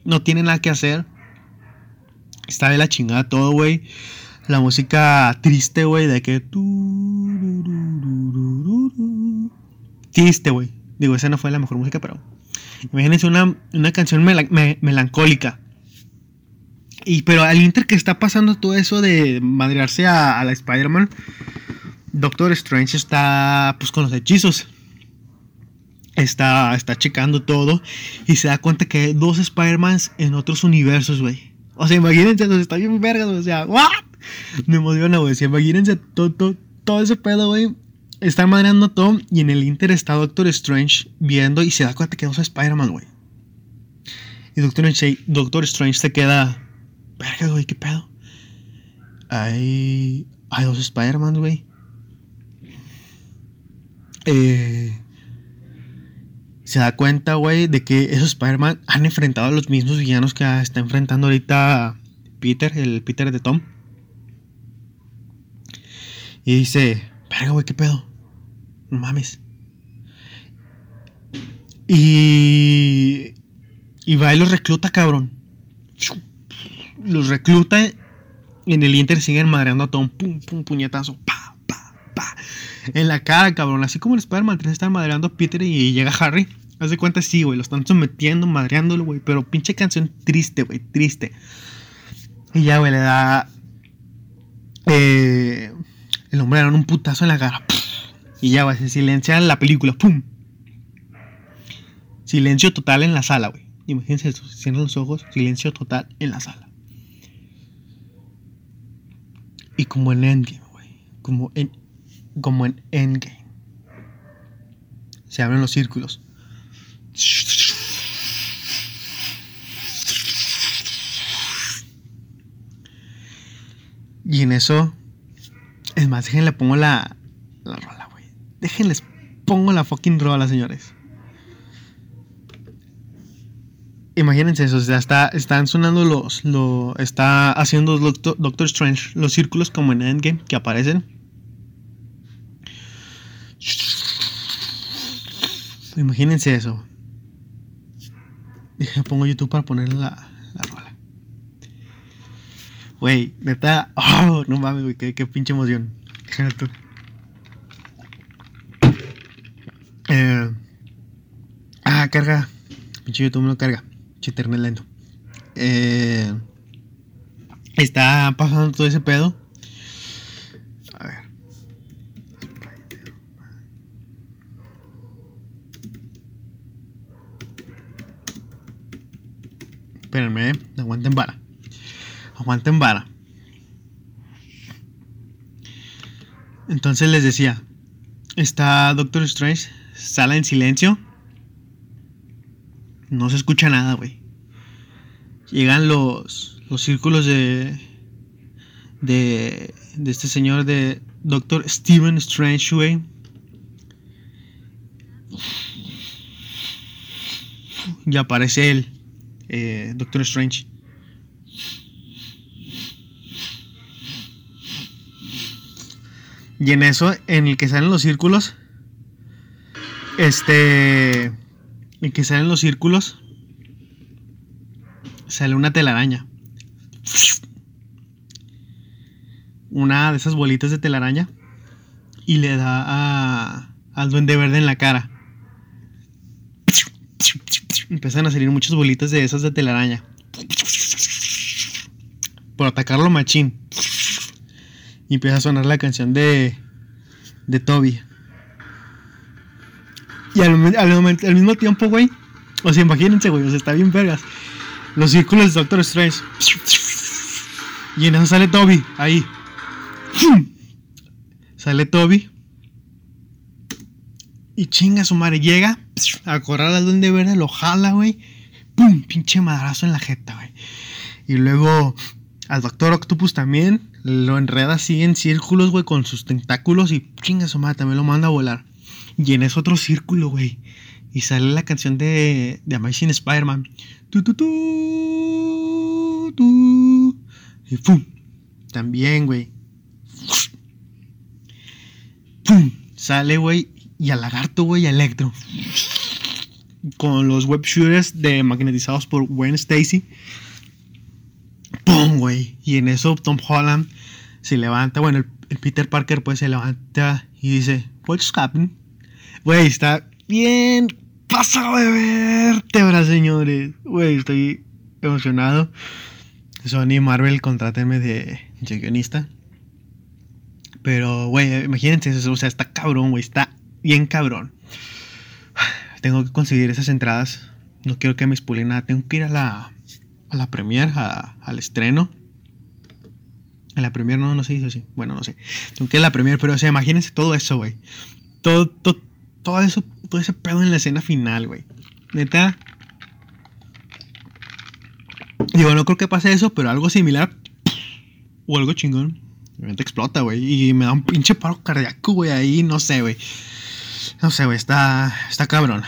Speaker 1: no tiene nada que hacer. Está de la chingada todo, güey. La música triste, güey, de que... Triste, güey. Digo, esa no fue la mejor música, pero... Imagínense una, una canción mela- me- melancólica. Y pero al inter que está pasando todo eso de madrearse a, la Spider-Man, Doctor Strange está pues con los hechizos. Está, está checando todo y se da cuenta que hay dos Spider-Mans en otros universos, güey. O sea, imagínense, está bien vergas, o sea, ¿what? Me emociona, güey. Sea, imagínense todo, todo, todo ese pedo, güey. Está madreando a Tom y en el Inter está Doctor Strange viendo y se da cuenta que hay dos Spider-Man, güey. Y Doctor Strange, Doctor Strange se queda. Verga, güey, ¿qué pedo? Hay. Hay dos Spider-Man, güey. Eh. Se da cuenta, güey, de que esos Spider-Man han enfrentado a los mismos villanos que está enfrentando ahorita Peter, el Peter de Tom. Y dice, verga, güey, ¿qué pedo? No mames. Y... Y va y los recluta, cabrón. Los recluta. En el Inter siguen madreando a Tom. Pum, pum, puñetazo. Pa, pa, pa. En la cara, cabrón. Así como el Spider-Man 3 está madreando a Peter y llega Harry. Haz de cuenta, sí, güey. Lo están sometiendo, madreándolo, güey. Pero pinche canción triste, güey. Triste. Y ya, güey, le da. Eh, el hombre un putazo en la cara. Y ya, güey, se silencia la película. ¡Pum! Silencio total en la sala, güey. Imagínense eso. se Cierran los ojos. Silencio total en la sala. Y como en Endgame, güey. Como en, como en Endgame. Se abren los círculos. Y en eso es más, déjenle pongo la. La rola, güey. Déjenles pongo la fucking rola, señores. Imagínense eso, o sea, está, están sonando los. Lo, está haciendo Doctor, Doctor Strange los círculos como en Endgame que aparecen. Imagínense eso. Dije, pongo YouTube para poner la. Güey, neta. Oh, no mames, güey, qué, qué pinche emoción. Eh, ah, carga. Pinche YouTube no carga. Pinche internet lento. Eh, está pasando todo ese pedo. A ver. Espérenme, eh. aguanten vara. Aguanten vara. Entonces les decía, está Doctor Strange, sala en silencio. No se escucha nada, güey. Llegan los, los círculos de, de, de este señor de Doctor Stephen Strange, güey. Y aparece él, eh, Doctor Strange. Y en eso, en el que salen los círculos, este, en que salen los círculos, sale una telaraña. Una de esas bolitas de telaraña. Y le da a, al duende verde en la cara. Empiezan a salir muchas bolitas de esas de telaraña. Por atacarlo machín. Y empieza a sonar la canción de, de Toby. Y al, al, mismo tiempo, güey. O sea, imagínense, güey. O sea, está bien vergas. Los círculos de Doctor Strange. Y en eso sale Toby. Ahí. Sale Toby. Y chinga su madre. Llega a correr al donde verde. Lo jala, güey. Pum. Pinche madrazo en la jeta, güey. Y luego al Doctor Octopus también lo enreda así en círculos, güey, con sus tentáculos y chinga su madre, también lo manda a volar. Y en ese otro círculo, güey. Y sale la canción de, de Amazing Spider-Man. Tu, tu, tu, tu. Y ¡pum! También, güey. ¡Pum! Sale, güey. Y al lagarto, güey, Electro. Con los web shooters de magnetizados por Gwen Stacy. ¡Pum, güey! Y en eso Tom Holland se levanta. Bueno, el, Peter Parker pues se levanta y dice, What's happening? Güey, está bien pasado de vértebra, señores. Güey, estoy emocionado. Sony Marvel, contrátenme de, de guionista. Pero, güey, imagínense eso. O sea, está cabrón, güey. Está bien cabrón. Tengo que conseguir esas entradas. No quiero que me spoilen nada. Tengo que ir a la, a la premiere, al estreno. A la premier no, no se hizo así. Bueno, no sé. Tengo que ir a la premier, pero o sea, imagínense todo eso, güey. Todo, todo, todo eso, todo ese pedo en la escena final, güey. Neta. Digo, no creo que pase eso, pero algo similar. O algo chingón. Realmente explota, güey. Y me da un pinche paro cardíaco, güey. Ahí, no sé, güey. No sé, güey. Está, está cabrón.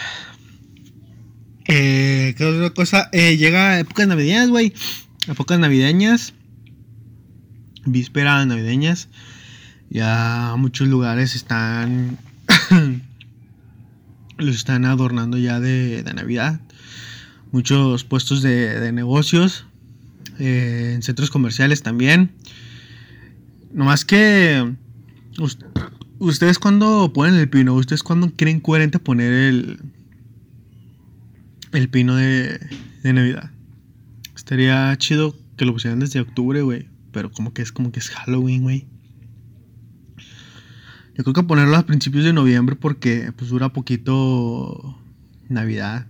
Speaker 1: Eh, ¿Qué otra cosa? Eh, llega épocas navideñas, güey. Épocas navideñas. Vísperas navideñas. Ya muchos lugares están. los están adornando ya de, Navidad. Muchos puestos de, negocios. Eh, en centros comerciales también. No más que. Ustedes cuando ponen el pino, ustedes cuando creen coherente poner el el pino de, Navidad. Estaría chido que lo pusieran desde octubre, güey. Pero como que es como que es Halloween, güey. Yo creo que ponerlo a principios de noviembre porque pues dura poquito Navidad.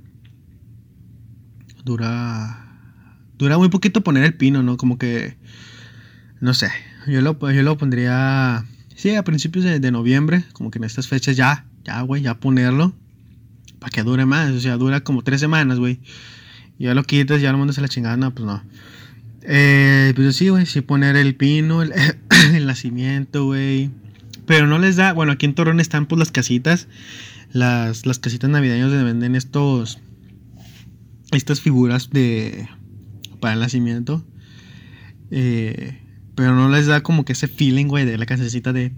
Speaker 1: Dura dura muy poquito poner el pino, ¿no? Como que no sé. Yo lo, yo lo pondría sí, a principios de, de noviembre, como que en estas fechas ya, ya, güey, ya ponerlo para que dure más. O sea, dura como tres semanas, güey. Ya lo quitas, ya lo mandas a la chingada, no, pues no. Eh, pues sí, güey, sí poner el pino, el, el nacimiento, güey. Pero no les da, bueno, aquí en Torreón están pues las casitas, las, las casitas navideñas donde venden estos, estas figuras de, para el nacimiento. Eh, pero no les da como que ese feeling, güey, de la casecita de...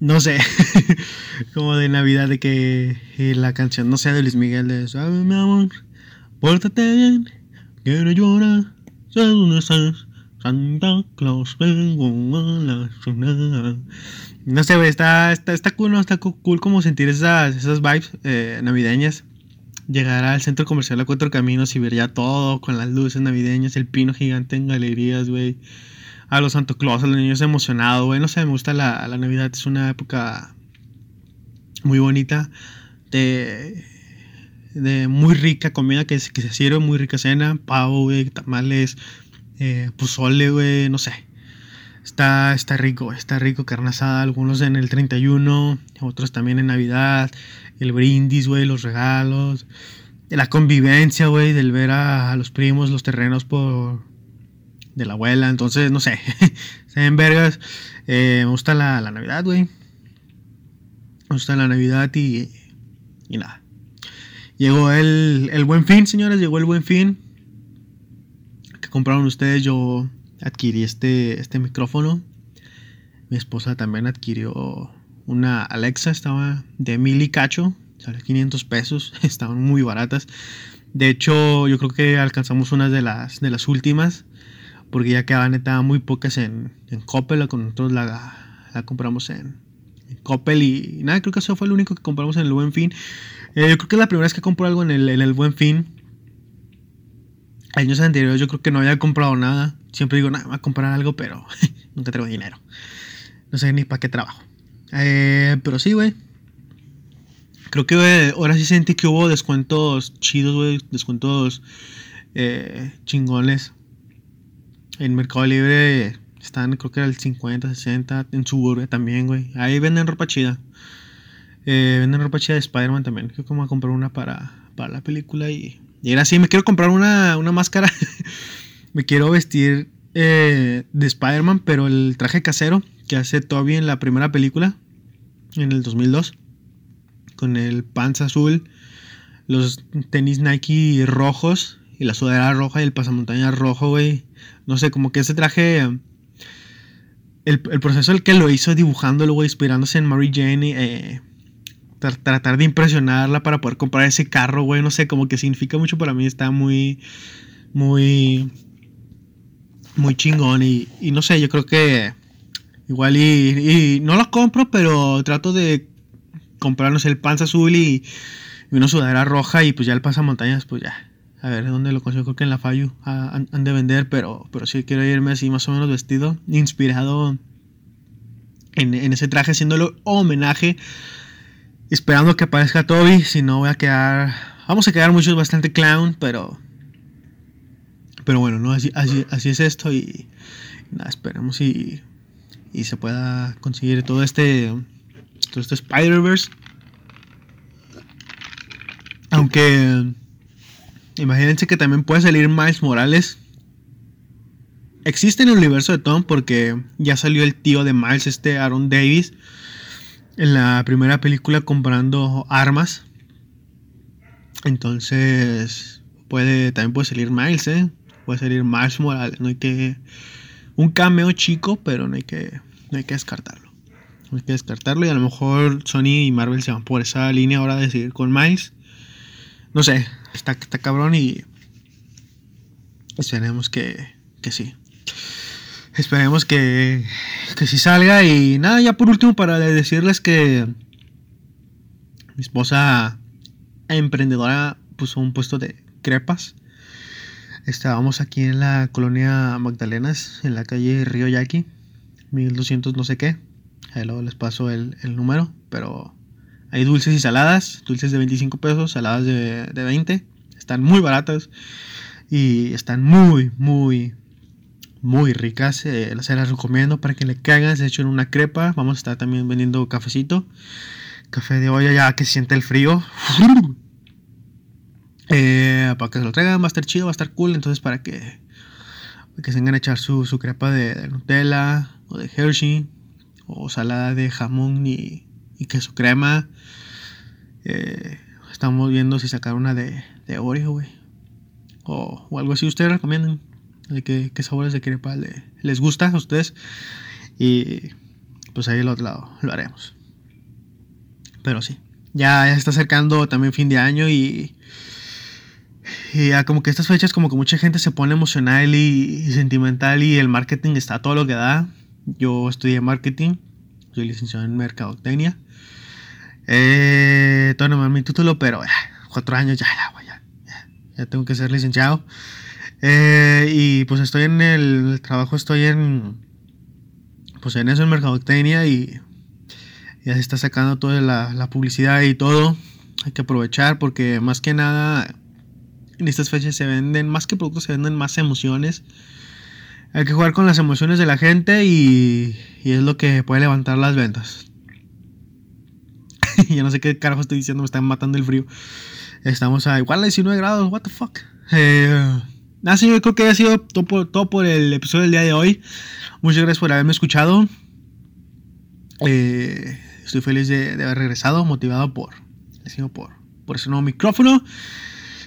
Speaker 1: No sé, como de Navidad, de que eh, la canción, no sé, de Luis Miguel, de Suave mi amor, pórtate bien, que no llora, ¿sabes dónde estás? Santa Claus, vengo a la zona. No sé, está, está, está cool, ¿no? Está cool como sentir esas, esas vibes eh, navideñas. Llegar al centro comercial a Cuatro Caminos y ver ya todo con las luces navideñas, el pino gigante en galerías, güey. A los Santo Claus, a los niños emocionados, güey. No sé, me gusta la, la Navidad, es una época muy bonita. De, muy rica comida que, que se sirve, muy rica cena, pavo, güey, tamales, eh, pozole, güey, no sé. Está, está rico, está rico, carne asada, algunos en el 31, otros también en Navidad, el brindis, güey, los regalos, la convivencia, güey, del ver a, los primos, los terrenos por de la abuela, entonces, no sé, se ven vergas, eh, me gusta la, la Navidad, güey, me gusta la Navidad y, y nada. Llegó el, el buen fin, señores, llegó el buen fin que compraron ustedes, yo adquirí este, este micrófono. Mi esposa también adquirió una Alexa, estaba de mil y cacho, sale 500 pesos, estaban muy baratas. De hecho, yo creo que alcanzamos una de las, de las últimas, porque ya quedaban neta muy pocas en, en Coppel, con nosotros la, la compramos en, en, Coppel y, nada, creo que eso fue lo único que compramos en el Buen Fin. Eh, yo creo que es la primera vez que compro algo en el, en el Buen Fin años anteriores yo creo que no había comprado nada. Siempre digo, nada, voy a comprar algo, pero nunca traigo dinero. No sé ni para qué trabajo. Eh, pero sí, güey. Creo que ahora sí sentí que hubo descuentos chidos, güey. Descuentos eh, chingones. En Mercado Libre están, creo que era el 50, 60. En Suburbia también, güey. Ahí venden ropa chida. Eh, venden ropa chida de Spider-Man también. Creo que voy a comprar una para, para la película y y era así, me quiero comprar una, una máscara. me quiero vestir eh, de Spider-Man, pero el traje casero que hace Toby en la primera película, en el 2002. Con el pants azul, los tenis Nike rojos y la sudadera roja y el pasamontañas rojo, güey. No sé, como que ese traje... El, el proceso el que lo hizo dibujándolo, güey, inspirándose en Mary Jane, eh, tratar de impresionarla para poder comprar ese carro, güey, no sé, como que significa mucho para mí, está muy, muy, muy chingón y, y no sé, yo creo que igual y, y, no lo compro, pero trato de comprarnos el panza azul y, y una sudadera roja y pues ya el pasamontañas, pues ya. A ver, ¿dónde lo consigo? Creo que en la Fayu han, de vender, pero, pero sí quiero irme así más o menos vestido, inspirado en, en ese traje, haciéndolo homenaje Esperando que aparezca Toby, si no voy a quedar... Vamos a quedar muchos bastante clown, pero... Pero bueno, ¿no? Así, así, así es esto y... Nada, esperemos y... Y se pueda conseguir todo este... Todo este Spider-Verse. Aunque... Imagínense que también puede salir Miles Morales. Existe en el universo de Tom porque ya salió el tío de Miles, este Aaron Davis en la primera película comprando armas. Entonces, puede también puede salir Miles, ¿eh? Puede salir Miles Morales. No hay que. Un cameo chico, pero no hay que, no hay que descartarlo. No hay que descartarlo. Y a lo mejor Sony y Marvel se van por esa línea ahora de seguir con Miles. No sé, está, está cabrón y. Esperemos que, que sí. Esperemos que, que sí salga. Y nada, ya por último, para decirles que mi esposa emprendedora puso un puesto de crepas. Estábamos aquí en la colonia Magdalenas, en la calle Río Yaqui, 1200 no sé qué. Ahí luego les paso el, el, número, pero hay dulces y saladas, dulces de 25 pesos, saladas de, de 20. Están muy baratas y están muy, muy, muy ricas. Eh, se las recomiendo para que le caigan. Se echen una crepa. Vamos a estar también vendiendo cafecito. Café de olla ya que siente el frío. Eh, para que se lo traigan, va a estar chido, va a estar cool. Entonces, para que, para que se vengan a echar su, crepa de, de Nutella o de Hershey o salada de jamón y, y queso crema. Eh, estamos viendo si sacar una de, de Oreo, güey. O, o algo así. Ustedes recomiendan. De qué, qué sabores de crepa le- les gusta a ustedes. Y pues ahí al otro lado lo haremos. Pero sí. Ya, ya se está acercando también fin de año y. Y ya como que estas fechas como que mucha gente se pone emocional y, y sentimental y el marketing está todo lo que da. Yo estudié marketing, soy licenciado en mercadotecnia. Eh, todavía no mi título, pero cuatro años ya, ya, ya, ya, tengo que ser licenciado. Eh, y pues estoy en el, trabajo, estoy en, pues en eso, en mercadotecnia y ya se está sacando toda la, publicidad y todo. Hay que aprovechar porque más que nada en estas fechas se venden, más que productos, se venden más emociones. Hay que jugar con las emociones de la gente y es lo que puede levantar las ventas. Yo no sé qué carajo estoy diciendo, me están matando el frío. Estamos a igual a 19 grados, what the fuck. Eh, nada, señor, yo creo que ha sido todo por, todo por el episodio del día de hoy. Muchas gracias por haberme escuchado. Eh, estoy feliz de, haber regresado, motivado por, por, por ese nuevo micrófono.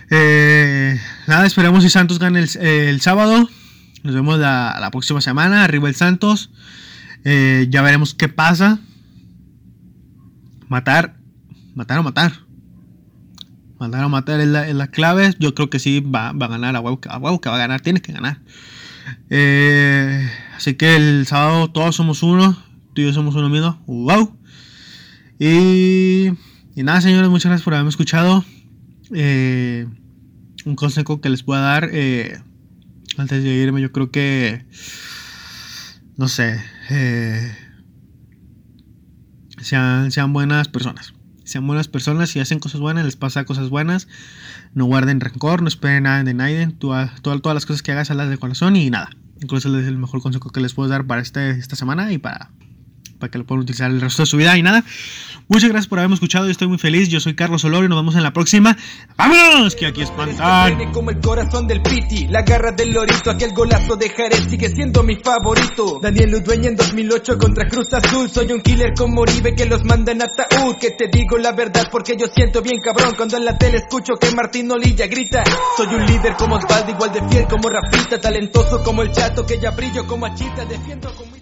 Speaker 1: Eh, nada, esperemos si Santos gane el, sábado. Nos vemos la, la, próxima semana. Arriba el Santos. Eh, ya veremos qué pasa. Matar. Matar o matar. Matar o matar es la, es la clave. Yo creo que sí va, va, a ganar. A huevo, a huevo que va a ganar. Tiene que ganar. Eh, así que el sábado todos somos uno. Tú y yo somos uno mismo. Wow. Y, y nada, señores. Muchas gracias por haberme escuchado. Eh, un consejo que les pueda dar eh, antes de irme, yo creo que no sé, sean, sean buenas personas. Sean buenas personas, si hacen cosas buenas, les pasa cosas buenas. No guarden rencor, no esperen nada de nadie. Todas, todas las cosas que hagas, hazlas de corazón y nada. Incluso es el mejor consejo que les puedo dar para este, esta semana y para, para que lo puedan utilizar el resto de su vida. Y nada, muchas gracias por haberme escuchado. Yo estoy muy feliz. Yo soy Carlos Olor y nos vemos en la próxima. ¡Vámonos! Que aquí espantan.
Speaker 3: Como el corazón del Piti, la garra del Lorito, aquel golazo de Jerez sigue siendo mi favorito. Daniel Udueña en 2008 contra Cruz Azul. Soy un killer como Oribe que los manda en ataúd. Que te digo la verdad porque yo siento bien cabrón cuando en la tele escucho que Martín Olilla grita. Soy un líder como Osvaldo, igual de fiel como Rafita, talentoso como el chato que ya brillo como Achita, defiendo como